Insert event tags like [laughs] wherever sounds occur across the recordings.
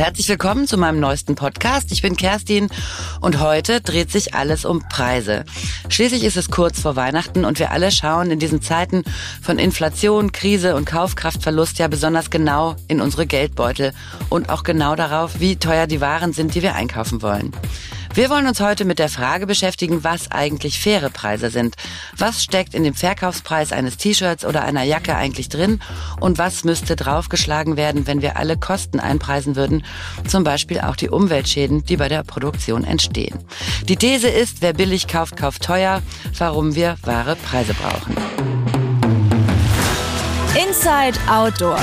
Herzlich willkommen zu meinem neuesten Podcast. Ich bin Kerstin und heute dreht sich alles um Preise. Schließlich ist es kurz vor Weihnachten und wir alle schauen in diesen Zeiten von Inflation, Krise und Kaufkraftverlust ja besonders genau in unsere Geldbeutel und auch genau darauf, wie teuer die Waren sind, die wir einkaufen wollen. Wir wollen uns heute mit der Frage beschäftigen, was eigentlich faire Preise sind. Was steckt in dem Verkaufspreis eines T-Shirts oder einer Jacke eigentlich drin? Und was müsste draufgeschlagen werden, wenn wir alle Kosten einpreisen würden? Zum Beispiel auch die Umweltschäden, die bei der Produktion entstehen. Die These ist, wer billig kauft, kauft teuer. Warum wir wahre Preise brauchen. Inside Outdoor.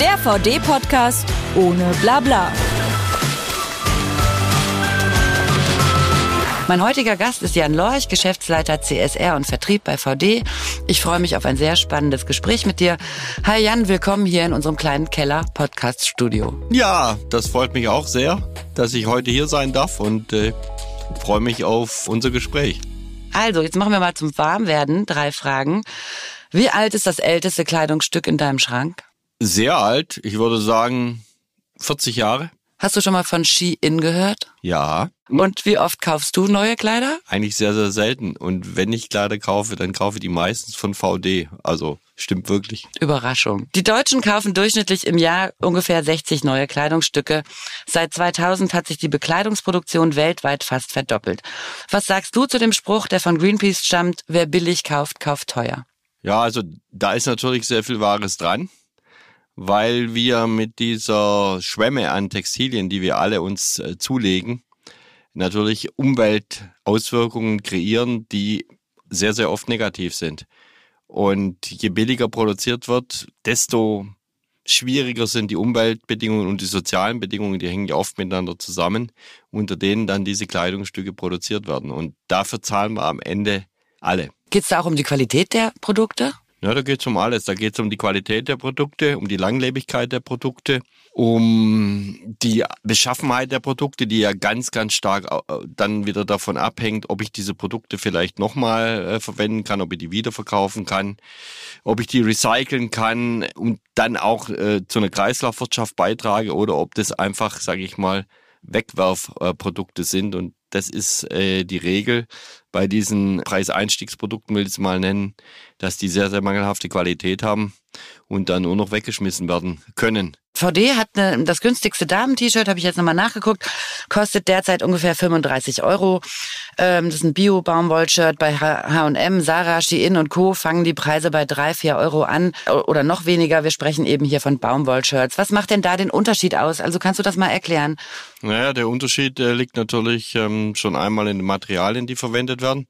Der VD-Podcast ohne Blabla. Mein heutiger Gast ist Jan Lorch, Geschäftsleiter CSR und Vertrieb bei VD. Ich freue mich auf ein sehr spannendes Gespräch mit dir. Hi Jan, willkommen hier in unserem kleinen Keller Podcast Studio. Ja, das freut mich auch sehr, dass ich heute hier sein darf und äh, freue mich auf unser Gespräch. Also, jetzt machen wir mal zum Warmwerden drei Fragen. Wie alt ist das älteste Kleidungsstück in deinem Schrank? Sehr alt, ich würde sagen 40 Jahre. Hast du schon mal von Ski-In gehört? Ja. Und wie oft kaufst du neue Kleider? Eigentlich sehr, sehr selten. Und wenn ich Kleider kaufe, dann kaufe ich die meistens von VD. Also stimmt wirklich. Überraschung. Die Deutschen kaufen durchschnittlich im Jahr ungefähr 60 neue Kleidungsstücke. Seit 2000 hat sich die Bekleidungsproduktion weltweit fast verdoppelt. Was sagst du zu dem Spruch, der von Greenpeace stammt, wer billig kauft, kauft teuer? Ja, also da ist natürlich sehr viel Wahres dran weil wir mit dieser Schwemme an Textilien, die wir alle uns äh, zulegen, natürlich Umweltauswirkungen kreieren, die sehr, sehr oft negativ sind. Und je billiger produziert wird, desto schwieriger sind die Umweltbedingungen und die sozialen Bedingungen, die hängen ja oft miteinander zusammen, unter denen dann diese Kleidungsstücke produziert werden. Und dafür zahlen wir am Ende alle. Geht es da auch um die Qualität der Produkte? Ja, da geht es um alles. Da geht es um die Qualität der Produkte, um die Langlebigkeit der Produkte, um die Beschaffenheit der Produkte, die ja ganz, ganz stark äh, dann wieder davon abhängt, ob ich diese Produkte vielleicht nochmal äh, verwenden kann, ob ich die wiederverkaufen kann, ob ich die recyceln kann und dann auch äh, zu einer Kreislaufwirtschaft beitrage oder ob das einfach, sage ich mal, Wegwerfprodukte sind und das ist äh, die Regel bei diesen Preiseinstiegsprodukten, will ich es mal nennen, dass die sehr, sehr mangelhafte Qualität haben und dann nur noch weggeschmissen werden können. VD hat eine, das günstigste Damen-T-Shirt, habe ich jetzt nochmal nachgeguckt, kostet derzeit ungefähr 35 Euro. Ähm, das ist ein Bio-Baumwoll-Shirt bei H&M, Sarah, Shein und Co. fangen die Preise bei drei, vier Euro an oder noch weniger. Wir sprechen eben hier von Baumwoll-Shirts. Was macht denn da den Unterschied aus? Also kannst du das mal erklären? Naja, der Unterschied äh, liegt natürlich ähm, schon einmal in den Materialien, die verwendet werden.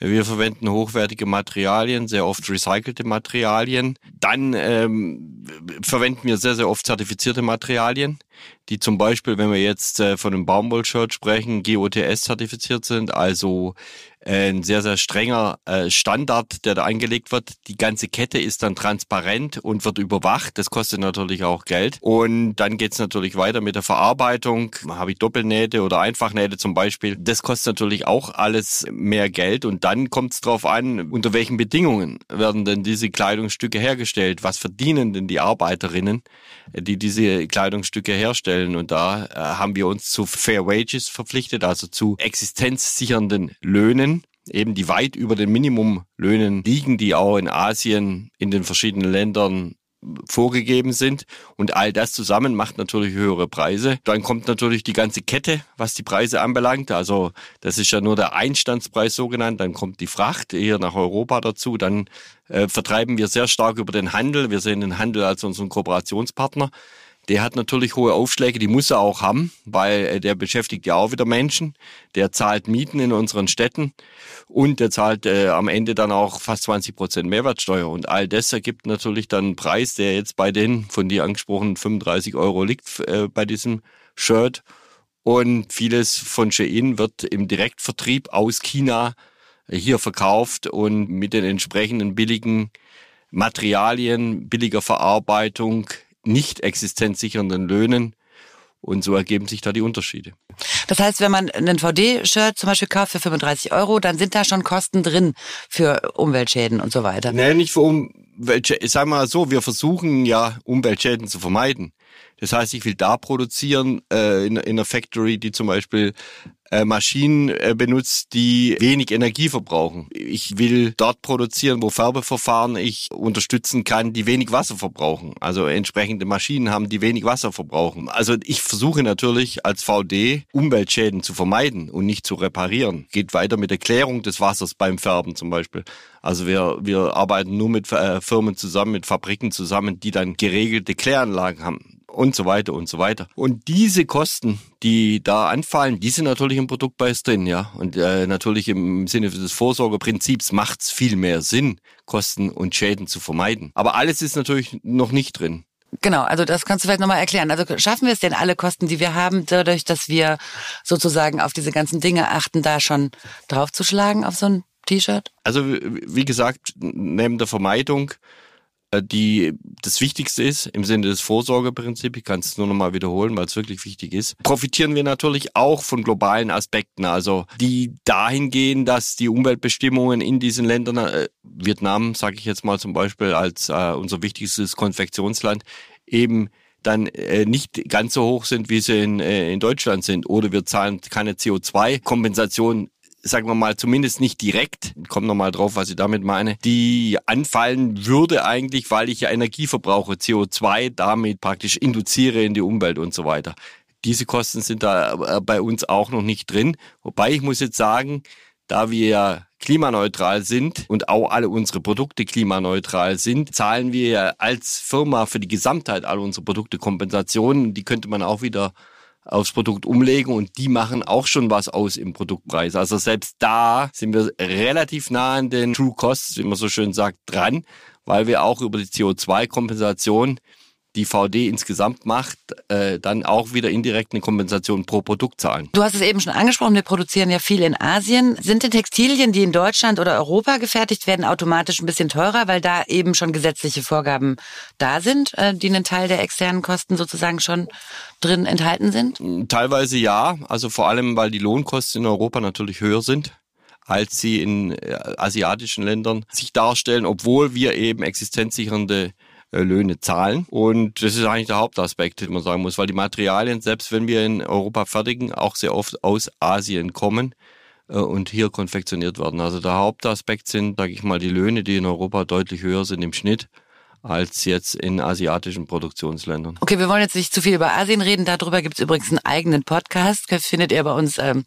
Wir verwenden hochwertige Materialien, sehr oft recycelte Materialien. Dann ähm, verwenden wir sehr, sehr oft zertifizierte Materialien, die zum Beispiel, wenn wir jetzt äh, von einem Baumwollshirt sprechen, GOTS zertifiziert sind, also ein sehr, sehr strenger äh, Standard, der da eingelegt wird. Die ganze Kette ist dann transparent und wird überwacht. Das kostet natürlich auch Geld. Und dann geht's natürlich weiter mit der Verarbeitung. Habe ich Doppelnähte oder Einfachnähte zum Beispiel. Das kostet natürlich auch alles mehr Geld. Und dann kommt es darauf an, unter welchen Bedingungen werden denn diese Kleidungsstücke hergestellt? Was verdienen denn die Arbeiterinnen, die diese Kleidungsstücke herstellen? Und da äh, haben wir uns zu Fair Wages verpflichtet, also zu existenzsichernden Löhnen eben die weit über den Minimumlöhnen liegen, die auch in Asien in den verschiedenen Ländern vorgegeben sind. Und all das zusammen macht natürlich höhere Preise. Dann kommt natürlich die ganze Kette, was die Preise anbelangt. Also das ist ja nur der Einstandspreis so genannt. Dann kommt die Fracht hier nach Europa dazu. Dann äh, vertreiben wir sehr stark über den Handel. Wir sehen den Handel als unseren Kooperationspartner. Der hat natürlich hohe Aufschläge, die muss er auch haben, weil äh, der beschäftigt ja auch wieder Menschen. Der zahlt Mieten in unseren Städten und der zahlt äh, am Ende dann auch fast 20 Prozent Mehrwertsteuer. Und all das ergibt natürlich dann einen Preis, der jetzt bei den von dir angesprochenen 35 Euro liegt äh, bei diesem Shirt. Und vieles von Shein wird im Direktvertrieb aus China hier verkauft und mit den entsprechenden billigen Materialien, billiger Verarbeitung, nicht existenzsichernden Löhnen. Und so ergeben sich da die Unterschiede. Das heißt, wenn man ein VD-Shirt zum Beispiel kauft für 35 Euro, dann sind da schon Kosten drin für Umweltschäden und so weiter. Nee, nicht für Umweltschäden. Sag mal so, wir versuchen ja, Umweltschäden zu vermeiden. Das heißt, ich will da produzieren äh, in, in einer Factory, die zum Beispiel äh, Maschinen äh, benutzt, die wenig Energie verbrauchen. Ich will dort produzieren, wo Färbeverfahren ich unterstützen kann, die wenig Wasser verbrauchen. Also entsprechende Maschinen haben, die wenig Wasser verbrauchen. Also ich versuche natürlich als VD Umweltschäden zu vermeiden und nicht zu reparieren. Geht weiter mit der Klärung des Wassers beim Färben zum Beispiel. Also wir, wir arbeiten nur mit äh, Firmen zusammen, mit Fabriken zusammen, die dann geregelte Kläranlagen haben und so weiter und so weiter. Und diese Kosten, die da anfallen, die sind natürlich im Produktpreis drin, ja. Und äh, natürlich im Sinne des Vorsorgeprinzips macht es viel mehr Sinn, Kosten und Schäden zu vermeiden. Aber alles ist natürlich noch nicht drin. Genau, also das kannst du vielleicht nochmal erklären. Also schaffen wir es denn alle Kosten, die wir haben, dadurch, dass wir sozusagen auf diese ganzen Dinge achten, da schon draufzuschlagen auf so ein T-Shirt? Also wie gesagt, neben der Vermeidung die das Wichtigste ist im Sinne des Vorsorgeprinzips, ich kann es nur noch mal wiederholen, weil es wirklich wichtig ist, profitieren wir natürlich auch von globalen Aspekten, also die dahin gehen, dass die Umweltbestimmungen in diesen Ländern, äh, Vietnam sage ich jetzt mal zum Beispiel als äh, unser wichtigstes Konfektionsland, eben dann äh, nicht ganz so hoch sind, wie sie in, äh, in Deutschland sind. Oder wir zahlen keine CO2-Kompensation sagen wir mal, zumindest nicht direkt, kommt nochmal drauf, was ich damit meine, die anfallen würde eigentlich, weil ich ja Energie verbrauche, CO2 damit praktisch induziere in die Umwelt und so weiter. Diese Kosten sind da äh, bei uns auch noch nicht drin. Wobei ich muss jetzt sagen, da wir klimaneutral sind und auch alle unsere Produkte klimaneutral sind, zahlen wir als Firma für die Gesamtheit all unsere Produkte Kompensationen. Die könnte man auch wieder aufs Produkt umlegen und die machen auch schon was aus im Produktpreis. Also selbst da sind wir relativ nah an den True Costs, wie man so schön sagt, dran, weil wir auch über die CO2-Kompensation die VD insgesamt macht, äh, dann auch wieder indirekt eine Kompensation pro Produkt zahlen. Du hast es eben schon angesprochen, wir produzieren ja viel in Asien. Sind denn Textilien, die in Deutschland oder Europa gefertigt werden, automatisch ein bisschen teurer, weil da eben schon gesetzliche Vorgaben da sind, äh, die einen Teil der externen Kosten sozusagen schon drin enthalten sind? Teilweise ja, also vor allem, weil die Lohnkosten in Europa natürlich höher sind als sie in äh, asiatischen Ländern sich darstellen, obwohl wir eben existenzsichernde äh, Löhne zahlen. Und das ist eigentlich der Hauptaspekt, den man sagen muss, weil die Materialien, selbst wenn wir in Europa fertigen, auch sehr oft aus Asien kommen äh, und hier konfektioniert werden. Also der Hauptaspekt sind, sage ich mal, die Löhne, die in Europa deutlich höher sind im Schnitt als jetzt in asiatischen Produktionsländern. Okay, wir wollen jetzt nicht zu viel über Asien reden. Darüber gibt es übrigens einen eigenen Podcast. Das findet ihr bei uns ähm,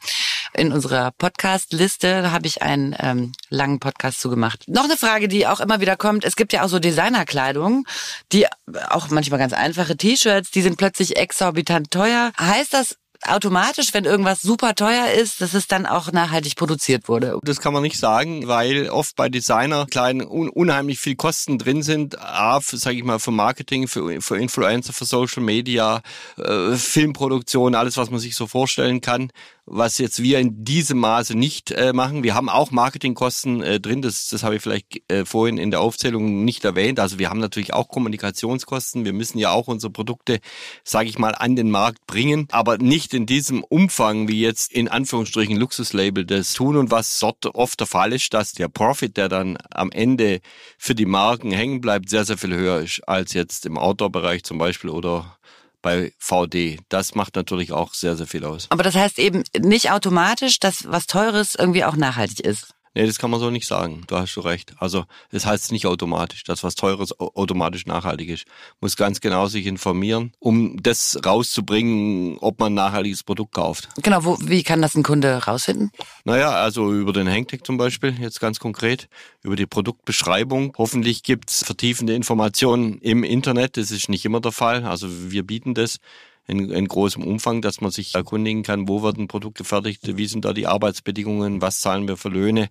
in unserer Podcast-Liste. Habe ich einen ähm, langen Podcast zugemacht. Noch eine Frage, die auch immer wieder kommt. Es gibt ja auch so Designerkleidung, die auch manchmal ganz einfache T-Shirts, die sind plötzlich exorbitant teuer. Heißt das, automatisch, wenn irgendwas super teuer ist, dass es dann auch nachhaltig produziert wurde? Das kann man nicht sagen, weil oft bei Designer kleinen un unheimlich viel Kosten drin sind. A, sage ich mal, für Marketing, für, für Influencer, für Social Media, äh, Filmproduktion, alles, was man sich so vorstellen kann was jetzt wir in diesem Maße nicht äh, machen. Wir haben auch Marketingkosten äh, drin, das, das habe ich vielleicht äh, vorhin in der Aufzählung nicht erwähnt. Also wir haben natürlich auch Kommunikationskosten. Wir müssen ja auch unsere Produkte, sage ich mal, an den Markt bringen, aber nicht in diesem Umfang, wie jetzt in Anführungsstrichen Luxuslabel das tun. Und was dort oft der Fall ist, dass der Profit, der dann am Ende für die Marken hängen bleibt, sehr, sehr viel höher ist als jetzt im Outdoor-Bereich zum Beispiel oder bei VD. Das macht natürlich auch sehr, sehr viel aus. Aber das heißt eben nicht automatisch, dass was Teures irgendwie auch nachhaltig ist. Nee, das kann man so nicht sagen. Du hast schon recht. Also, das heißt nicht automatisch, dass was Teures automatisch nachhaltig ist. Muss ganz genau sich informieren, um das rauszubringen, ob man ein nachhaltiges Produkt kauft. Genau, wo, wie kann das ein Kunde rausfinden? Naja, also über den Hangtag zum Beispiel, jetzt ganz konkret, über die Produktbeschreibung. Hoffentlich gibt's vertiefende Informationen im Internet. Das ist nicht immer der Fall. Also wir bieten das in, in großem Umfang, dass man sich erkundigen kann, wo wird ein Produkt gefertigt, wie sind da die Arbeitsbedingungen, was zahlen wir für Löhne,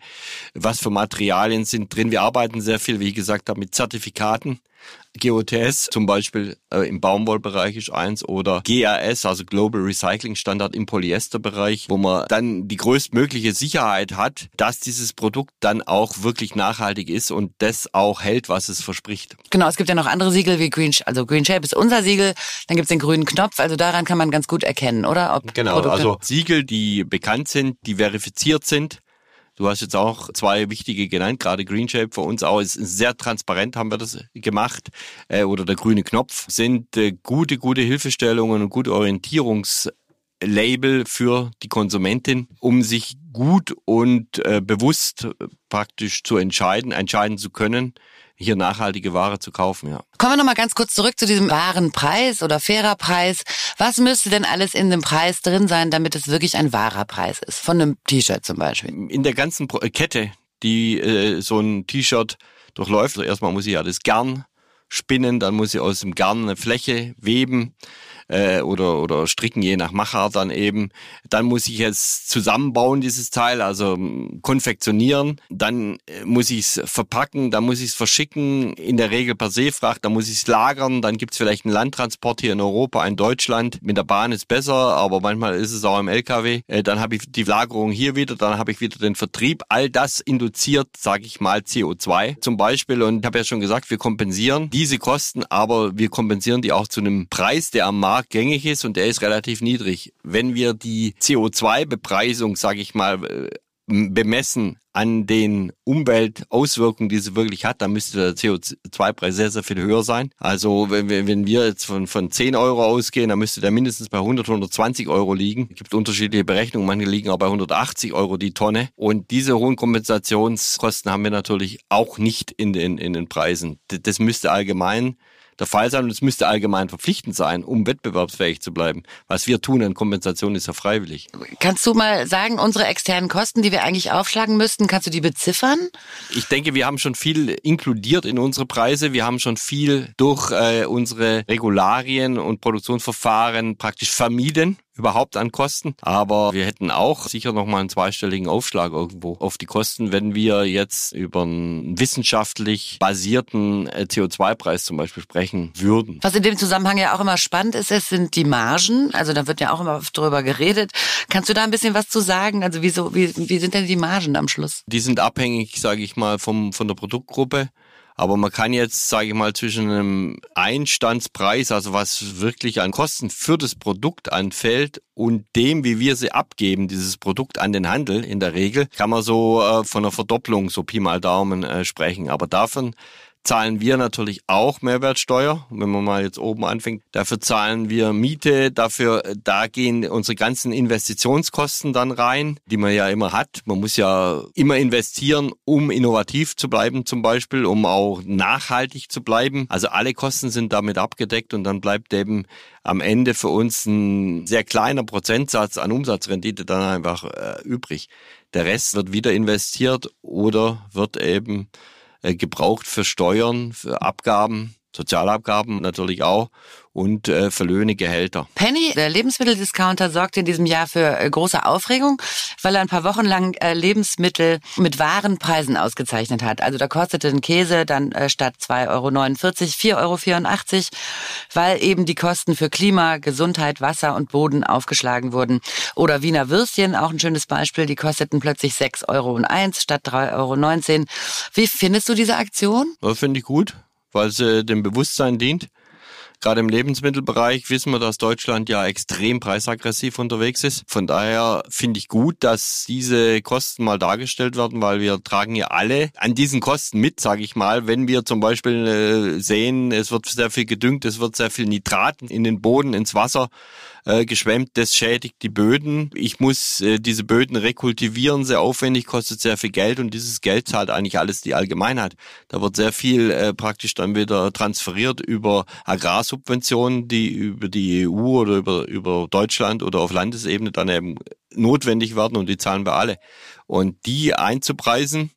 was für Materialien sind drin. Wir arbeiten sehr viel, wie gesagt, mit Zertifikaten. GOTS zum Beispiel äh, im Baumwollbereich ist eins oder GRS, also Global Recycling Standard im Polyesterbereich, wo man dann die größtmögliche Sicherheit hat, dass dieses Produkt dann auch wirklich nachhaltig ist und das auch hält, was es verspricht. Genau, es gibt ja noch andere Siegel wie Green, also Green Shape ist unser Siegel, dann gibt es den grünen Knopf, also daran kann man ganz gut erkennen, oder? Ob genau, Produkte also Siegel, die bekannt sind, die verifiziert sind, Du hast jetzt auch zwei wichtige genannt, gerade Green Shape für uns auch ist sehr transparent, haben wir das gemacht. Äh, oder der grüne Knopf sind äh, gute, gute Hilfestellungen und gute Orientierungs Label für die Konsumentin, um sich gut und äh, bewusst äh, praktisch zu entscheiden, entscheiden zu können, hier nachhaltige Ware zu kaufen, ja. Kommen wir nochmal ganz kurz zurück zu diesem wahren Preis oder fairer Preis. Was müsste denn alles in dem Preis drin sein, damit es wirklich ein wahrer Preis ist? Von einem T-Shirt zum Beispiel. In der ganzen Kette, die äh, so ein T-Shirt durchläuft, also erstmal muss ich ja das Garn spinnen, dann muss ich aus dem Garn eine Fläche weben äh, oder, oder stricken, je nach Machart dann eben. Dann muss ich es zusammenbauen, dieses Teil, also ähm, konfektionieren. Dann äh, muss ich es verpacken, dann muss ich es verschicken, in der Regel per Seefracht, dann muss ich es lagern, dann gibt es vielleicht einen Landtransport hier in Europa, in Deutschland. Mit der Bahn ist besser, aber manchmal ist es auch im LKW. Äh, dann habe ich die Lagerung hier wieder, dann habe ich wieder den Vertrieb. All das induziert, sage ich mal, CO2 zum Beispiel. Und ich habe ja schon gesagt, wir kompensieren diese Kosten, aber wir kompensieren die auch zu einem Preis, der am Markt Markt gängig ist und der ist relativ niedrig. Wenn wir die CO2-Bepreisung, sage ich mal, äh, bemessen an den Umweltauswirkungen, die sie wirklich hat, dann müsste der CO2-Preis sehr, sehr viel höher sein. Also wenn wir, wenn wir jetzt von, von 10 Euro ausgehen, dann müsste der mindestens bei 100, 120 Euro liegen. Es gibt unterschiedliche Berechnungen, manche liegen auch bei 180 Euro die Tonne. Und diese hohen Kompensationskosten haben wir natürlich auch nicht in den, in den Preisen. Das müsste allgemein der Fall sein und es müsste allgemein verpflichtend sein, um wettbewerbsfähig zu bleiben. Was wir tun an Kompensation ist ja freiwillig. Kannst du mal sagen, unsere externen Kosten, die wir eigentlich aufschlagen müssten, kannst du die beziffern? Ich denke, wir haben schon viel inkludiert in unsere Preise. Wir haben schon viel durch äh, unsere Regularien und Produktionsverfahren praktisch vermieden überhaupt an Kosten. Aber wir hätten auch sicher nochmal einen zweistelligen Aufschlag irgendwo auf die Kosten, wenn wir jetzt über einen wissenschaftlich basierten äh, CO2-Preis zum Beispiel sprechen würden. Was in dem Zusammenhang ja auch immer spannend ist, es sind die Margen. Also da wird ja auch immer drüber geredet. Kannst du da ein bisschen was zu sagen? Also wieso, wie, wie sind denn die Margen am Schluss? Die sind abhängig, sage ich mal, vom, von der Produktgruppe. Aber man kann jetzt, sage ich mal, zwischen einem Einstandspreis, also was wirklich an Kosten für das Produkt anfällt, und dem, wie wir sie abgeben, dieses Produkt an den Handel in der Regel, kann man so äh, von einer Verdopplung, so Pi mal Daumen, äh, sprechen. Aber davon zahlen wir natürlich auch Mehrwertsteuer. Wenn man mal jetzt oben anfängt, dafür zahlen wir Miete, dafür, da gehen unsere ganzen Investitionskosten dann rein, die man ja immer hat. Man muss ja immer investieren, um innovativ zu bleiben zum Beispiel, um auch nachhaltig zu bleiben. Also alle Kosten sind damit abgedeckt und dann bleibt eben am Ende für uns ein sehr kleiner Prozentsatz an Umsatzrendite dann einfach äh, übrig. Der Rest wird wieder investiert oder wird eben äh, gebraucht für Steuern, für Abgaben, Sozialabgaben natürlich auch und äh, für Löhne, Gehälter. Penny, der Lebensmitteldiscounter, sorgt in diesem Jahr für äh, große Aufregung, weil er ein paar Wochen lang äh, Lebensmittel mit wahren Preisen ausgezeichnet hat. Also da kostete ein Käse dann äh, statt 2,49 Euro 4,84 Euro, weil eben die Kosten für Klima, Gesundheit, Wasser und Boden aufgeschlagen wurden. Oder Wiener Würstchen, auch ein schönes Beispiel, die kosteten plötzlich 6,01 Euro statt 3,19 Euro. Wie findest du diese Aktion? Ja, Finde ich gut, weil äh, dem Bewusstsein dient Gerade im Lebensmittelbereich wissen wir, dass Deutschland ja extrem preisaggressiv unterwegs ist. Von daher finde ich gut, dass diese Kosten mal dargestellt werden, weil wir tragen ja alle an diesen Kosten mit, sage ich mal. Wenn wir zum Beispiel äh, sehen, es wird sehr viel gedüngt, es wird sehr viel Nitraten in den Boden, ins Wasser äh, geschwemmt, das schädigt die Böden. Ich muss äh, diese Böden rekultivieren, sehr aufwendig, kostet sehr viel Geld und dieses Geld zahlt eigentlich alles die Allgemeinheit. Da wird sehr viel äh, praktisch dann wieder transferiert über Agrarsubventionen, die über die EU oder über, über Deutschland oder auf Landesebene dann eben notwendig werden und die zahlen wir alle. Und die einzupreisen,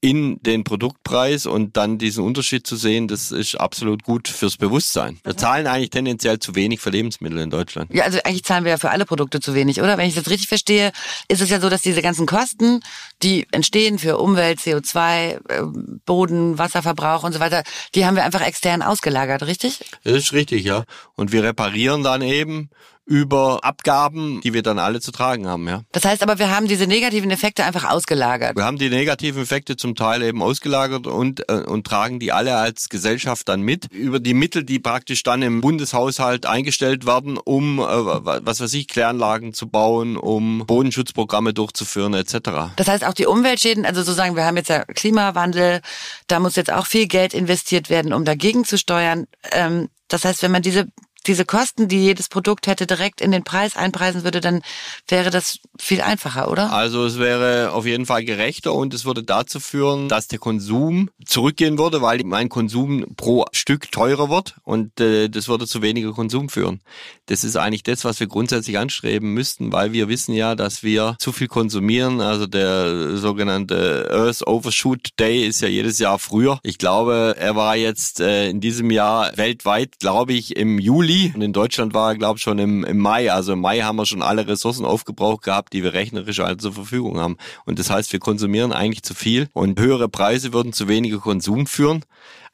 in den Produktpreis und dann diesen Unterschied zu sehen, das ist absolut gut fürs Bewusstsein. Wir zahlen eigentlich tendenziell zu wenig für Lebensmittel in Deutschland. Ja, also eigentlich zahlen wir ja für alle Produkte zu wenig, oder? Wenn ich das richtig verstehe, ist es ja so, dass diese ganzen Kosten, die entstehen für Umwelt, CO2, äh, Boden, Wasserverbrauch und so weiter, die haben wir einfach extern ausgelagert, richtig? Das ist richtig, ja. Und wir reparieren dann eben über Abgaben, die wir dann alle zu tragen haben, ja. Das heißt aber, wir haben diese negativen Effekte einfach ausgelagert. Wir haben die negativen Effekte zum Teil eben ausgelagert und, äh, und tragen die alle als Gesellschaft dann mit über die Mittel, die praktisch dann im Bundeshaushalt eingestellt werden, um, äh, was weiß ich, Kläranlagen zu bauen, um Bodenschutzprogramme durchzuführen etc. Das heißt, auch die Umweltschäden, also sozusagen, wir haben jetzt ja Klimawandel, da muss jetzt auch viel Geld investiert werden, um dagegen zu steuern. Ähm, das heißt, wenn man diese diese Kosten, die jedes Produkt hätte, direkt in den Preis einpreisen würde, dann wäre das viel einfacher, oder? Also es wäre auf jeden Fall gerechter und es würde dazu führen, dass der Konsum zurückgehen würde, weil mein Konsum pro Stück teurer wird und äh, das würde zu weniger Konsum führen. Das ist eigentlich das, was wir grundsätzlich anstreben müssten, weil wir wissen ja, dass wir zu viel konsumieren. Also der sogenannte Earth Overshoot Day ist ja jedes Jahr früher. Ich glaube, er war jetzt äh, in diesem Jahr weltweit, glaube ich, im Juli Juli und in Deutschland war er, glaube ich, schon im, im Mai. Also im Mai haben wir schon alle Ressourcen aufgebraucht gehabt, die wir rechnerisch alle zur Verfügung haben. Und das heißt, wir konsumieren eigentlich zu viel und höhere Preise würden zu weniger Konsum führen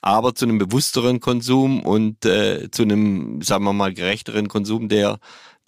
aber zu einem bewussteren Konsum und äh, zu einem, sagen wir mal, gerechteren Konsum, der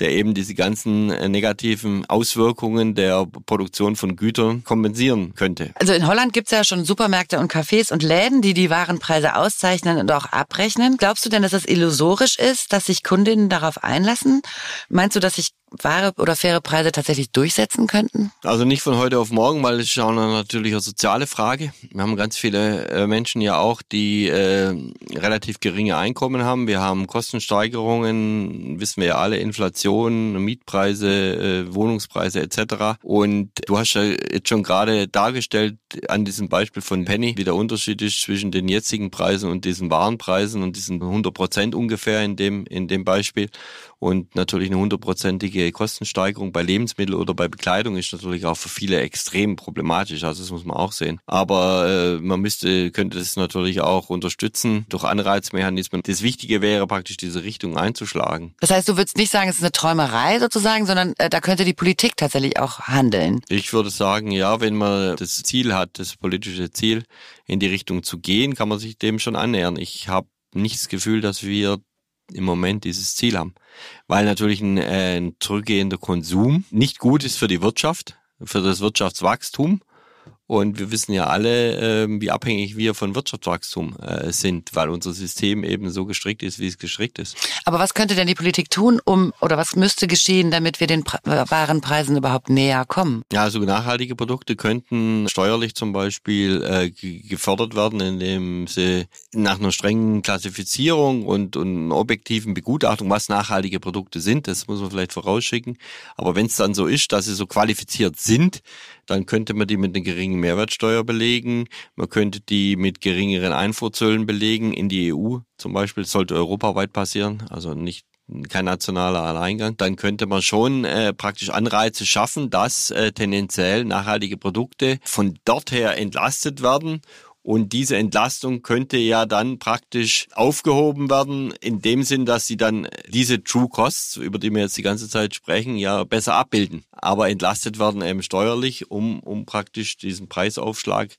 der eben diese ganzen äh, negativen Auswirkungen der Produktion von Gütern kompensieren könnte. Also in Holland gibt es ja schon Supermärkte und Cafés und Läden, die die Warenpreise auszeichnen und auch abrechnen. Glaubst du denn, dass es illusorisch ist, dass sich Kundinnen darauf einlassen? Meinst du, dass sich wahre oder faire Preise tatsächlich durchsetzen könnten? Also nicht von heute auf morgen, weil es ist auch natürlich eine soziale Frage. Wir haben ganz viele äh, Menschen ja auch, die äh, relativ geringe Einkommen haben. Wir haben Kostensteigerungen, wissen wir ja alle, Inflation, Mietpreise, äh, Wohnungspreise etc. Und du hast ja jetzt schon gerade dargestellt an diesem Beispiel von Penny, wie der Unterschied ist zwischen den jetzigen Preisen und diesen Warenpreisen und diesen 100 Prozent ungefähr in dem, in dem Beispiel. Und natürlich eine hundertprozentige Kostensteigerung bei Lebensmitteln oder bei Bekleidung ist natürlich auch für viele extrem problematisch. Also das muss man auch sehen. Aber äh, man müsste, könnte das natürlich auch unterstützen durch Anreizmechanismen. Das Wichtige wäre praktisch diese Richtung einzuschlagen. Das heißt, du würdest nicht sagen, es ist eine Träumerei sozusagen, sondern äh, da könnte die Politik tatsächlich auch handeln. Ich würde sagen, ja, wenn man das Ziel hat, das politische Ziel in die Richtung zu gehen, kann man sich dem schon annähern. Ich habe nicht das Gefühl, dass wir im Moment dieses Ziel haben. Weil natürlich ein, äh, ein zurückgehender Konsum nicht gut ist für die Wirtschaft, für das Wirtschaftswachstum und wir wissen ja alle, äh, wie abhängig wir von Wirtschaftswachstum äh, sind, weil unser System eben so gestrickt ist, wie es gestrickt ist. Aber was könnte denn die Politik tun, um oder was müsste geschehen, damit wir den pra äh, Warenpreisen überhaupt näher kommen? Ja, also nachhaltige Produkte könnten steuerlich zum Beispiel äh, gefördert werden, indem sie nach einer strengen Klassifizierung und, und objektiven Begutachtung, was nachhaltige Produkte sind, das muss man vielleicht vorausschicken. Aber wenn es dann so ist, dass sie so qualifiziert sind, dann könnte man die mit einer geringen Mehrwertsteuer belegen, man könnte die mit geringeren Einfuhrzöllen belegen in die EU. Zum Beispiel sollte europaweit passieren, also nicht kein nationaler Alleingang, dann könnte man schon äh, praktisch Anreize schaffen, dass äh, tendenziell nachhaltige Produkte von dort her entlastet werden und diese Entlastung könnte ja dann praktisch aufgehoben werden, in dem Sinn, dass sie dann diese True Costs, über die wir jetzt die ganze Zeit sprechen, ja besser abbilden. Aber entlastet werden eben steuerlich, um, um praktisch diesen Preisaufschlag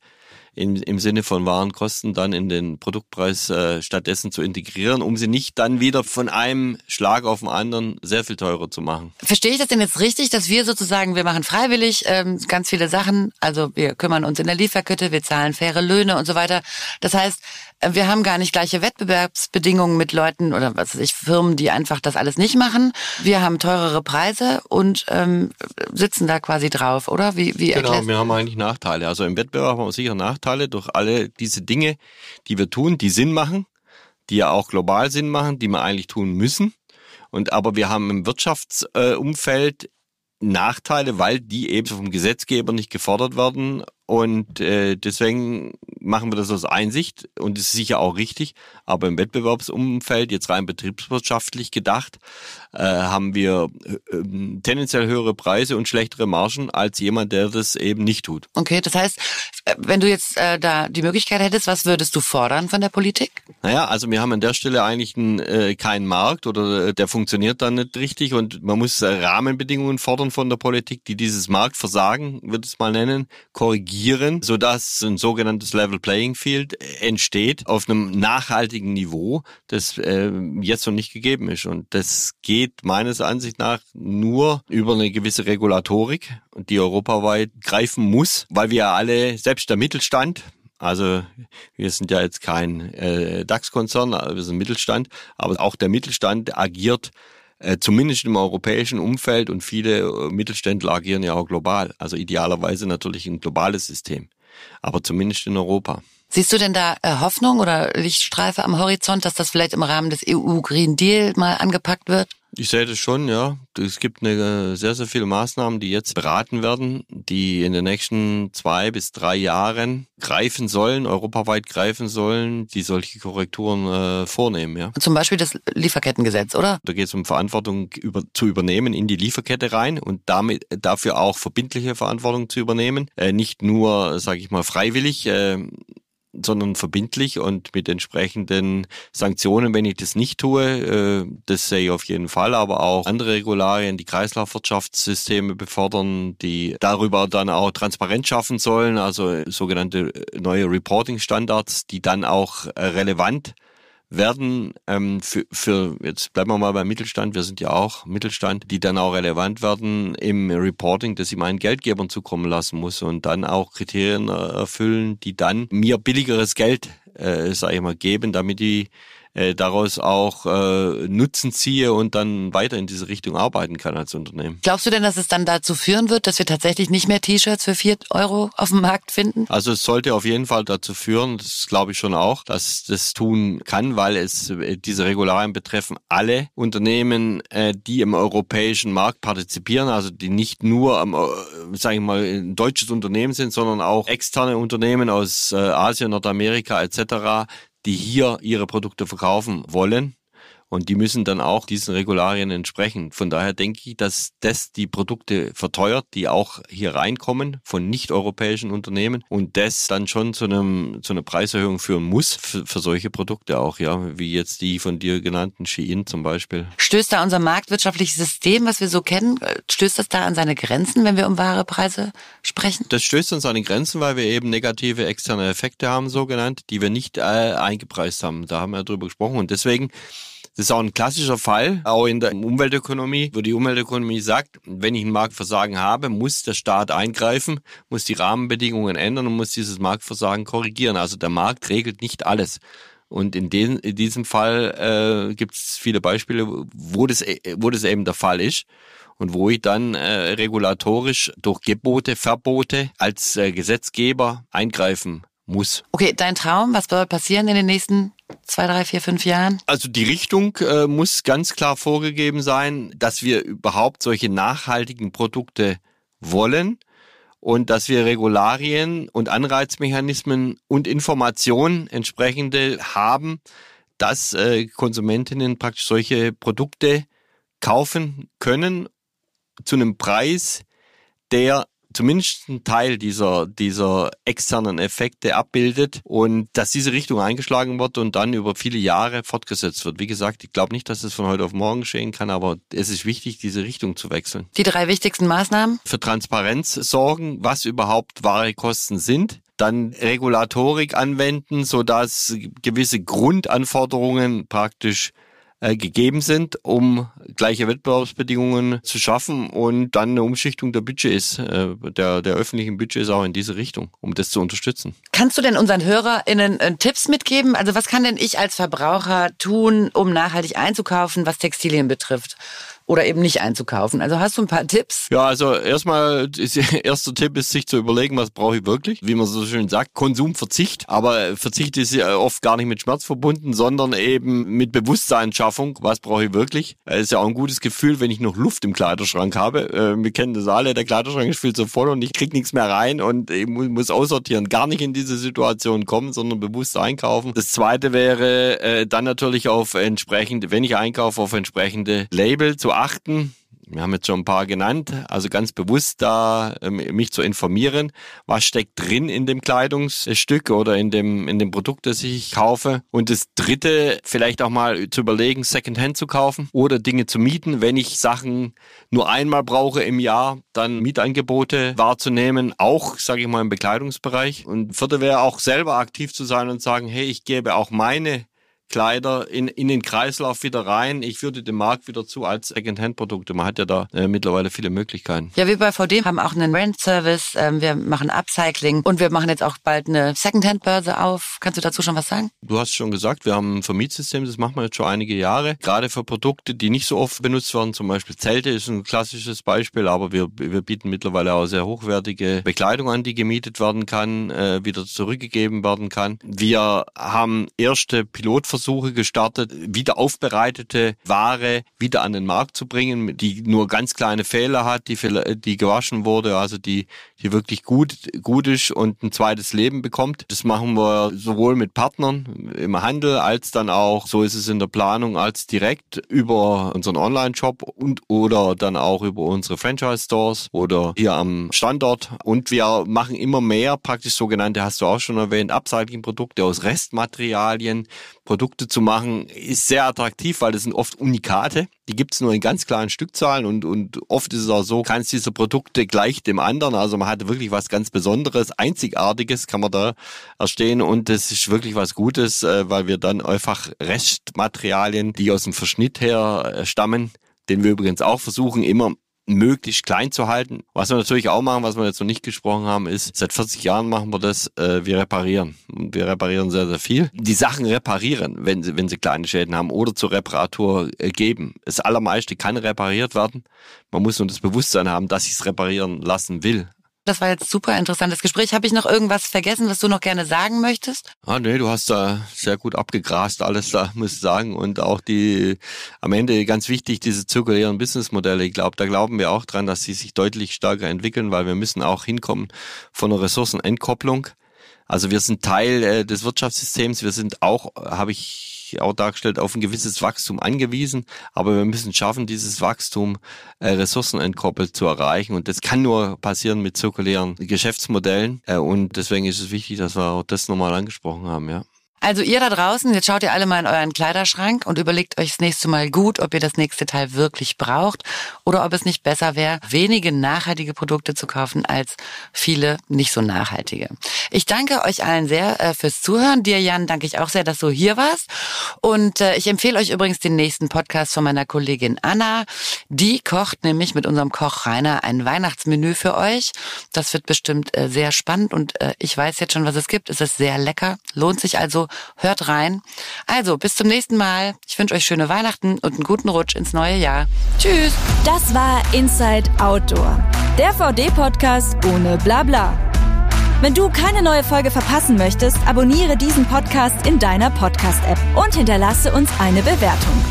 in, im Sinne von Warenkosten dann in den Produktpreis äh, stattdessen zu integrieren, um sie nicht dann wieder von einem Schlag auf den anderen sehr viel teurer zu machen. Verstehe ich das denn jetzt richtig, dass wir sozusagen, wir machen freiwillig ähm, ganz viele Sachen, also wir kümmern uns in der Lieferkette, wir zahlen faire Löhne und so weiter. Das heißt, wir haben gar nicht gleiche Wettbewerbsbedingungen mit Leuten oder was weiß ich, Firmen, die einfach das alles nicht machen. Wir haben teurere Preise und ähm, sitzen da quasi drauf, oder? Wie, wie genau, wir haben eigentlich Nachteile. Also im Wettbewerb haben wir sicher Nachteile durch alle diese Dinge, die wir tun, die Sinn machen, die ja auch global Sinn machen, die wir eigentlich tun müssen. Und aber wir haben im Wirtschaftsumfeld Nachteile, weil die eben vom Gesetzgeber nicht gefordert werden und äh, deswegen machen wir das aus Einsicht und ist sicher auch richtig. Aber im Wettbewerbsumfeld, jetzt rein betriebswirtschaftlich gedacht, äh, haben wir äh, tendenziell höhere Preise und schlechtere Margen als jemand, der das eben nicht tut. Okay, das heißt, äh, wenn du jetzt äh, da die Möglichkeit hättest, was würdest du fordern von der Politik? Naja, also wir haben an der Stelle eigentlich einen, äh, keinen Markt oder äh, der funktioniert dann nicht richtig und man muss äh, Rahmenbedingungen fordern von der Politik, die dieses Marktversagen, würde ich es mal nennen, korrigieren regulieren, sodass ein sogenanntes Level Playing Field entsteht auf einem nachhaltigen Niveau, das äh, jetzt noch nicht gegeben ist. Und das geht meines Ansichts nach nur über eine gewisse Regulatorik, die europaweit greifen muss, weil wir alle, selbst der Mittelstand, also wir sind ja jetzt kein äh, DAX-Konzern, wir sind Mittelstand, aber auch der Mittelstand agiert äh, zumindest im europäischen Umfeld und viele äh, Mittelständler agieren ja auch global. Also idealerweise natürlich ein globales System, aber zumindest in Europa. Siehst du denn da äh, Hoffnung oder Lichtstreife am Horizont, dass das vielleicht im Rahmen des EU Green Deal mal angepackt wird? Ich sehe das schon, ja. Es gibt eine, sehr, sehr viele Maßnahmen, die jetzt beraten werden, die in den nächsten zwei bis drei Jahren greifen sollen, europaweit greifen sollen, die solche Korrekturen äh, vornehmen. Ja. Zum Beispiel das Lieferkettengesetz, oder? Da geht es um Verantwortung über, zu übernehmen in die Lieferkette rein und damit dafür auch verbindliche Verantwortung zu übernehmen. Äh, nicht nur, sage ich mal, freiwillig. Äh, sondern verbindlich und mit entsprechenden Sanktionen, wenn ich das nicht tue. Äh, das sehe ich auf jeden Fall, aber auch andere Regularien, die Kreislaufwirtschaftssysteme befördern, die darüber dann auch Transparenz schaffen sollen, also sogenannte neue Reporting-Standards, die dann auch äh, relevant werden ähm, für, für, jetzt bleiben wir mal beim Mittelstand, wir sind ja auch Mittelstand, die dann auch relevant werden im Reporting, das ich meinen Geldgebern zukommen lassen muss und dann auch Kriterien erfüllen, die dann mir billigeres Geld, äh, sage ich mal, geben, damit die äh, daraus auch äh, Nutzen ziehe und dann weiter in diese Richtung arbeiten kann als Unternehmen. Glaubst du denn, dass es dann dazu führen wird, dass wir tatsächlich nicht mehr T-Shirts für vier Euro auf dem Markt finden? Also es sollte auf jeden Fall dazu führen, das glaube ich schon auch, dass das tun kann, weil es äh, diese Regularien betreffen alle Unternehmen, äh, die im europäischen Markt partizipieren, also die nicht nur, am, äh, sage ich mal, ein deutsches Unternehmen sind, sondern auch externe Unternehmen aus äh, Asien, Nordamerika etc., die hier ihre Produkte verkaufen wollen. Und die müssen dann auch diesen Regularien entsprechen. Von daher denke ich, dass das die Produkte verteuert, die auch hier reinkommen von nicht-europäischen Unternehmen und das dann schon zu, einem, zu einer Preiserhöhung führen muss für, für solche Produkte auch, ja, wie jetzt die von dir genannten Shein zum Beispiel. Stößt da unser marktwirtschaftliches System, was wir so kennen, stößt das da an seine Grenzen, wenn wir um wahre Preise sprechen? Das stößt uns an die Grenzen, weil wir eben negative externe Effekte haben, so genannt, die wir nicht äh, eingepreist haben. Da haben wir drüber gesprochen und deswegen das ist auch ein klassischer Fall, auch in der Umweltökonomie, wo die Umweltökonomie sagt, wenn ich ein Marktversagen habe, muss der Staat eingreifen, muss die Rahmenbedingungen ändern und muss dieses Marktversagen korrigieren. Also der Markt regelt nicht alles. Und in, den, in diesem Fall äh, gibt es viele Beispiele, wo das, wo das eben der Fall ist und wo ich dann äh, regulatorisch durch Gebote, Verbote als äh, Gesetzgeber eingreifen muss. Okay, dein Traum, was soll passieren in den nächsten zwei, drei, vier, fünf Jahren? Also die Richtung äh, muss ganz klar vorgegeben sein, dass wir überhaupt solche nachhaltigen Produkte wollen und dass wir Regularien und Anreizmechanismen und Informationen entsprechende haben, dass äh, Konsumentinnen praktisch solche Produkte kaufen können zu einem Preis, der zumindest einen Teil dieser, dieser externen Effekte abbildet und dass diese Richtung eingeschlagen wird und dann über viele Jahre fortgesetzt wird. Wie gesagt, ich glaube nicht, dass es von heute auf morgen geschehen kann, aber es ist wichtig, diese Richtung zu wechseln. Die drei wichtigsten Maßnahmen? Für Transparenz sorgen, was überhaupt wahre Kosten sind dann Regulatorik anwenden, sodass gewisse Grundanforderungen praktisch äh, gegeben sind, um gleiche Wettbewerbsbedingungen zu schaffen und dann eine Umschichtung der Budgets, äh, der, der öffentlichen Budgets auch in diese Richtung, um das zu unterstützen. Kannst du denn unseren HörerInnen äh, Tipps mitgeben? Also was kann denn ich als Verbraucher tun, um nachhaltig einzukaufen, was Textilien betrifft? Oder eben nicht einzukaufen. Also hast du ein paar Tipps? Ja, also erstmal, [laughs] erster Tipp ist, sich zu überlegen, was brauche ich wirklich? Wie man so schön sagt, Konsumverzicht. Aber Verzicht ist ja oft gar nicht mit Schmerz verbunden, sondern eben mit Bewusstseinsschaffung. Was brauche ich wirklich? Es ist ja auch ein gutes Gefühl, wenn ich noch Luft im Kleiderschrank habe. Äh, wir kennen das alle, der Kleiderschrank ist viel zu voll und ich krieg nichts mehr rein und ich muss aussortieren. Gar nicht in diese Situation kommen, sondern bewusst einkaufen. Das zweite wäre äh, dann natürlich auf entsprechende, wenn ich einkaufe, auf entsprechende Label zu achten. Wir haben jetzt schon ein paar genannt, also ganz bewusst da ähm, mich zu informieren, was steckt drin in dem Kleidungsstück oder in dem in dem Produkt, das ich kaufe. Und das Dritte, vielleicht auch mal zu überlegen, Secondhand zu kaufen oder Dinge zu mieten, wenn ich Sachen nur einmal brauche im Jahr, dann Mietangebote wahrzunehmen, auch sage ich mal im Bekleidungsbereich. Und vierte wäre auch selber aktiv zu sein und sagen, hey, ich gebe auch meine Kleider in, in den Kreislauf wieder rein. Ich würde dem Markt wieder zu als Second-Hand-Produkte. Man hat ja da äh, mittlerweile viele Möglichkeiten. Ja, wir bei VD haben auch einen Rent-Service. Ähm, wir machen Upcycling und wir machen jetzt auch bald eine Second-Hand-Börse auf. Kannst du dazu schon was sagen? Du hast schon gesagt, wir haben ein Vermietsystem, das machen wir jetzt schon einige Jahre. Gerade für Produkte, die nicht so oft benutzt werden, zum Beispiel Zelte ist ein klassisches Beispiel, aber wir, wir bieten mittlerweile auch sehr hochwertige Bekleidung an, die gemietet werden kann, äh, wieder zurückgegeben werden kann. Wir haben erste Pilotversuche gestartet, wieder aufbereitete Ware wieder an den Markt zu bringen, die nur ganz kleine Fehler hat, die, die gewaschen wurde, also die, die wirklich gut, gut ist und ein zweites Leben bekommt. Das machen wir sowohl mit Partnern im Handel als dann auch, so ist es in der Planung, als direkt über unseren Online-Shop und oder dann auch über unsere Franchise-Stores oder hier am Standort. Und wir machen immer mehr praktisch sogenannte, hast du auch schon erwähnt, Upcycling-Produkte aus Restmaterialien. Produkte zu machen, ist sehr attraktiv, weil das sind oft Unikate. Die gibt es nur in ganz kleinen Stückzahlen und, und oft ist es auch so, keins dieser Produkte gleich dem anderen. Also man hat wirklich was ganz Besonderes, Einzigartiges kann man da erstehen und das ist wirklich was Gutes, äh, weil wir dann einfach Restmaterialien, die aus dem Verschnitt her äh, stammen, den wir übrigens auch versuchen, immer möglichst klein zu halten. Was wir natürlich auch machen, was wir jetzt noch nicht gesprochen haben, ist, seit 40 Jahren machen wir das, äh, wir reparieren. Und wir reparieren sehr, sehr viel. Die Sachen reparieren, wenn sie, wenn sie kleine Schäden haben oder zur Reparatur äh, geben. Das allermeiste kann repariert werden. Man muss nur das Bewusstsein haben, dass ich es reparieren lassen will. Das war jetzt super interessantes Gespräch. Habe ich noch irgendwas vergessen, was du noch gerne sagen möchtest? Ah, nee, du hast da sehr gut abgegrast, alles da, muss ich sagen. Und auch die, am Ende ganz wichtig, diese zirkulären Businessmodelle. Ich glaube, da glauben wir auch dran, dass sie sich deutlich stärker entwickeln, weil wir müssen auch hinkommen von einer Ressourcenentkopplung. Also wir sind Teil äh, des Wirtschaftssystems. Wir sind auch, habe ich auch dargestellt, auf ein gewisses Wachstum angewiesen. Aber wir müssen schaffen, dieses Wachstum äh, ressourcenentkoppelt zu erreichen. Und das kann nur passieren mit zirkulären Geschäftsmodellen. Äh, und deswegen ist es wichtig, dass wir auch das nochmal angesprochen haben, ja. Also ihr da draußen, jetzt schaut ihr alle mal in euren Kleiderschrank und überlegt euch das nächste Mal gut, ob ihr das nächste Teil wirklich braucht oder ob es nicht besser wäre, wenige nachhaltige Produkte zu kaufen als viele nicht so nachhaltige. Ich danke euch allen sehr äh, fürs Zuhören. Dir, Jan, danke ich auch sehr, dass du hier warst. Und äh, ich empfehle euch übrigens den nächsten Podcast von meiner Kollegin Anna. Die kocht nämlich mit unserem Koch Rainer ein Weihnachtsmenü für euch. Das wird bestimmt äh, sehr spannend und ich weiß jetzt schon, was es gibt. Es ist sehr lecker. Lohnt sich also hört rein. Also, bis zum nächsten Mal. Ich wünsche euch schöne Weihnachten und einen guten Rutsch ins neue Jahr. Tschüss. Das war Inside Outdoor, der VD-Podcast ohne Blabla. Wenn du keine neue Folge verpassen möchtest, abonniere diesen Podcast in deiner Podcast-App und hinterlasse uns eine Bewertung.